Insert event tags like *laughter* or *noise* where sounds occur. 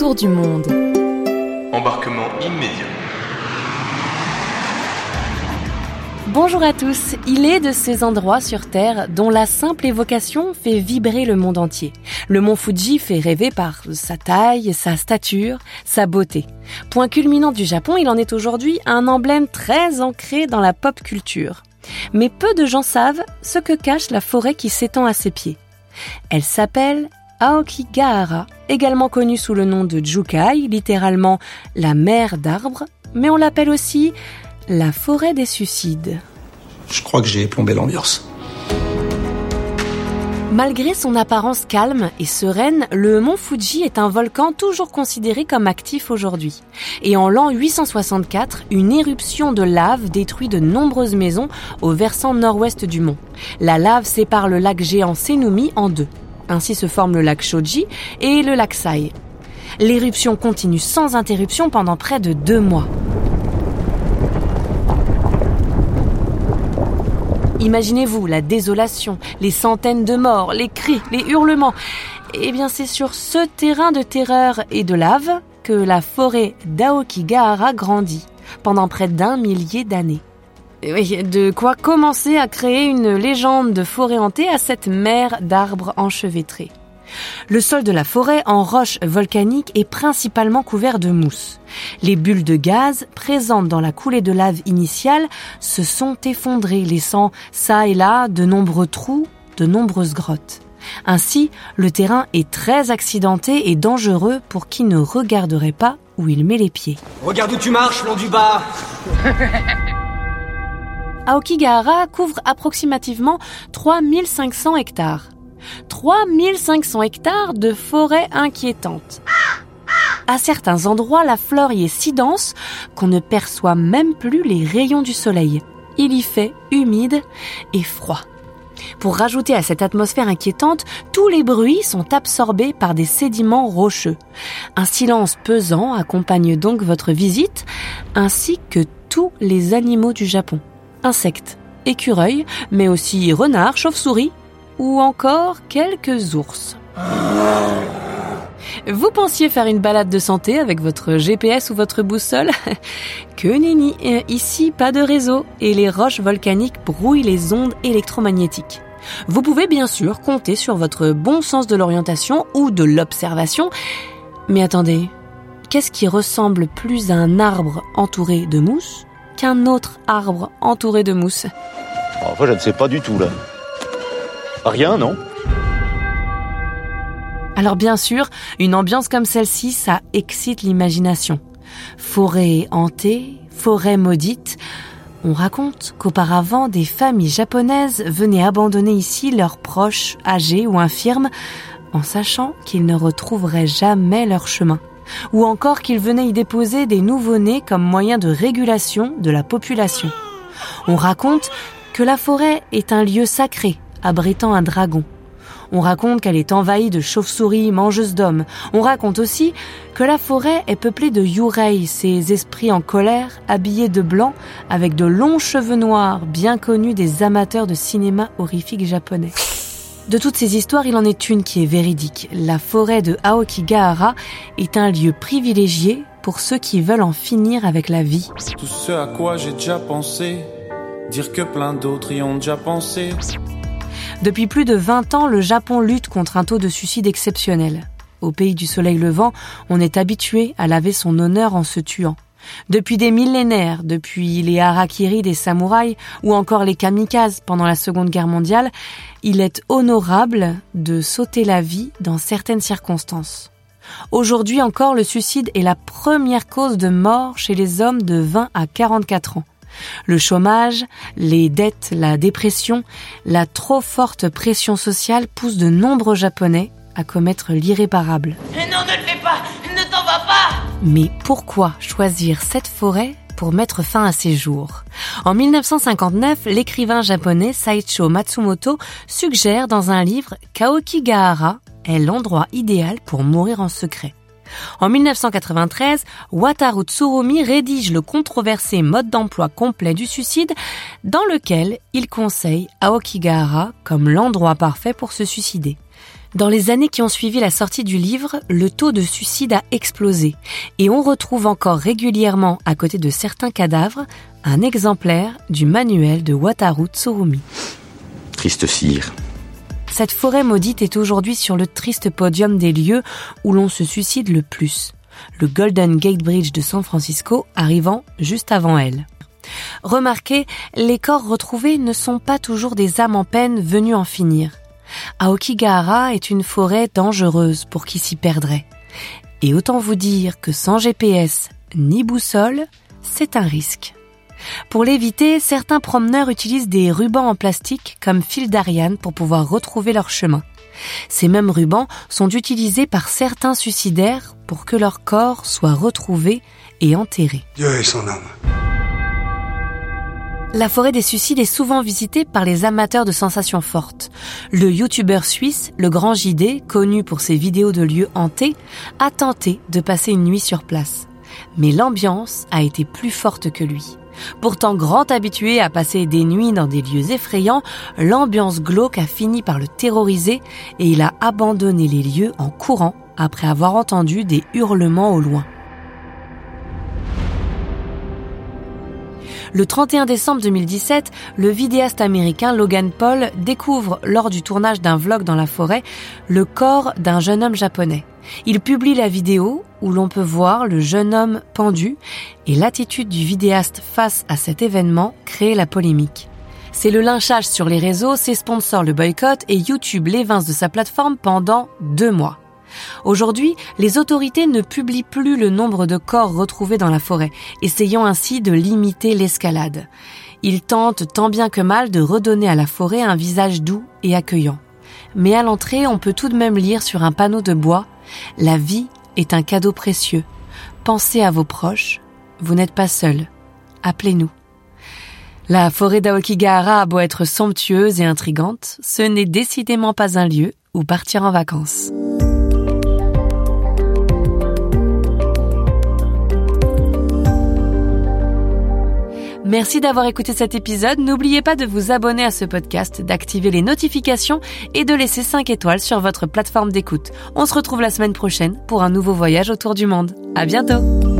tour du monde. Embarquement immédiat. Bonjour à tous, il est de ces endroits sur Terre dont la simple évocation fait vibrer le monde entier. Le mont Fuji fait rêver par sa taille, sa stature, sa beauté. Point culminant du Japon, il en est aujourd'hui un emblème très ancré dans la pop culture. Mais peu de gens savent ce que cache la forêt qui s'étend à ses pieds. Elle s'appelle Aokigahara, également connue sous le nom de Jukai, littéralement la mer d'arbres, mais on l'appelle aussi la forêt des suicides. Je crois que j'ai plombé l'ambiance. Malgré son apparence calme et sereine, le mont Fuji est un volcan toujours considéré comme actif aujourd'hui. Et en l'an 864, une éruption de lave détruit de nombreuses maisons au versant nord-ouest du mont. La lave sépare le lac géant Senumi en deux. Ainsi se forment le lac Shoji et le lac Sai. L'éruption continue sans interruption pendant près de deux mois. Imaginez-vous la désolation, les centaines de morts, les cris, les hurlements. Eh bien, c'est sur ce terrain de terreur et de lave que la forêt d'Aokigahara grandit pendant près d'un millier d'années. Oui, de quoi commencer à créer une légende de forêt hantée à cette mer d'arbres enchevêtrés. Le sol de la forêt en roche volcanique est principalement couvert de mousse. Les bulles de gaz présentes dans la coulée de lave initiale se sont effondrées, laissant ça et là de nombreux trous, de nombreuses grottes. Ainsi, le terrain est très accidenté et dangereux pour qui ne regarderait pas où il met les pieds. Regarde où tu marches, long du bas *laughs* Aokigahara couvre approximativement 3500 hectares. 3500 hectares de forêt inquiétante. À certains endroits, la flore y est si dense qu'on ne perçoit même plus les rayons du soleil. Il y fait humide et froid. Pour rajouter à cette atmosphère inquiétante, tous les bruits sont absorbés par des sédiments rocheux. Un silence pesant accompagne donc votre visite, ainsi que tous les animaux du Japon. Insectes, écureuils, mais aussi renards, chauves-souris ou encore quelques ours. Vous pensiez faire une balade de santé avec votre GPS ou votre boussole? *laughs* Que nenni, ici pas de réseau et les roches volcaniques brouillent les ondes électromagnétiques. Vous pouvez bien sûr compter sur votre bon sens de l'orientation ou de l'observation, mais attendez, qu'est-ce qui ressemble plus à un arbre entouré de mousse qu'un autre arbre entouré de mousse Enfin, je ne sais pas du tout là. Rien, non Alors bien sûr, une ambiance comme celle-ci, ça excite l'imagination. Forêt hantée, forêt maudite. On raconte qu'auparavant, des familles japonaises venaient abandonner ici leurs proches âgés ou infirmes en sachant qu'ils ne retrouveraient jamais leur chemin. Ou encore qu'ils venaient y déposer des nouveau-nés comme moyen de régulation de la population. On raconte que la forêt est un lieu sacré abritant un dragon. On raconte qu'elle est envahie de chauves-souris mangeuses d'hommes. On raconte aussi que la forêt est peuplée de yurei, ces esprits en colère, habillés de blanc, avec de longs cheveux noirs, bien connus des amateurs de cinéma horrifique japonais. De toutes ces histoires, il en est une qui est véridique. La forêt de Aokigahara est un lieu privilégié pour ceux qui veulent en finir avec la vie. Tout ce à quoi j'ai déjà pensé, dire que plein d'autres y ont déjà pensé. Depuis plus de 20 ans, le Japon lutte contre un taux de suicide exceptionnel. Au pays du soleil levant, on est habitué à laver son honneur en se tuant. Depuis des millénaires, depuis les harakiri des samouraïs ou encore les kamikazes pendant la Seconde Guerre mondiale, il est honorable de sauter la vie dans certaines circonstances. Aujourd'hui encore, le suicide est la première cause de mort chez les hommes de 20 à 44 ans. Le chômage, les dettes, la dépression, la trop forte pression sociale poussent de nombreux Japonais à commettre l'irréparable. Non, ne le fais pas Ne t'en vas pas Mais pourquoi choisir cette forêt pour mettre fin à ses jours? En 1959, l'écrivain japonais Saicho Matsumoto suggère dans un livre qu'Aokigahara est l'endroit idéal pour mourir en secret. En 1993, Wataru Tsurumi rédige le controversé mode d'emploi complet du suicide dans lequel il conseille Aokigahara comme l'endroit parfait pour se suicider. Dans les années qui ont suivi la sortie du livre, le taux de suicide a explosé et on retrouve encore régulièrement à côté de certains cadavres un exemplaire du manuel de Wataru Tsurumi. Triste cire. Cette forêt maudite est aujourd'hui sur le triste podium des lieux où l'on se suicide le plus, le Golden Gate Bridge de San Francisco arrivant juste avant elle. Remarquez, les corps retrouvés ne sont pas toujours des âmes en peine venues en finir. Aokigahara est une forêt dangereuse pour qui s'y perdrait. Et autant vous dire que sans GPS ni boussole, c'est un risque. Pour l'éviter, certains promeneurs utilisent des rubans en plastique comme fil d'Ariane pour pouvoir retrouver leur chemin. Ces mêmes rubans sont utilisés par certains suicidaires pour que leur corps soit retrouvé et enterré. Dieu et son âme. La forêt des suicides est souvent visitée par les amateurs de sensations fortes. Le youtubeur suisse, le Grand JD, connu pour ses vidéos de lieux hantés, a tenté de passer une nuit sur place. Mais l'ambiance a été plus forte que lui. Pourtant grand habitué à passer des nuits dans des lieux effrayants, l'ambiance glauque a fini par le terroriser et il a abandonné les lieux en courant après avoir entendu des hurlements au loin. Le 31 décembre 2017, le vidéaste américain Logan Paul découvre, lors du tournage d'un vlog dans la forêt, le corps d'un jeune homme japonais. Il publie la vidéo où l'on peut voir le jeune homme pendu et l'attitude du vidéaste face à cet événement crée la polémique. C'est le lynchage sur les réseaux, ses sponsors le boycottent et YouTube l'évince de sa plateforme pendant deux mois. Aujourd'hui, les autorités ne publient plus le nombre de corps retrouvés dans la forêt, essayant ainsi de limiter l'escalade. Ils tentent tant bien que mal de redonner à la forêt un visage doux et accueillant. Mais à l'entrée, on peut tout de même lire sur un panneau de bois La vie est un cadeau précieux. Pensez à vos proches. Vous n'êtes pas seul. Appelez-nous. La forêt d'Aokigahara a beau être somptueuse et intrigante, ce n'est décidément pas un lieu où partir en vacances. Merci d'avoir écouté cet épisode. N'oubliez pas de vous abonner à ce podcast, d'activer les notifications et de laisser 5 étoiles sur votre plateforme d'écoute. On se retrouve la semaine prochaine pour un nouveau voyage autour du monde. À bientôt!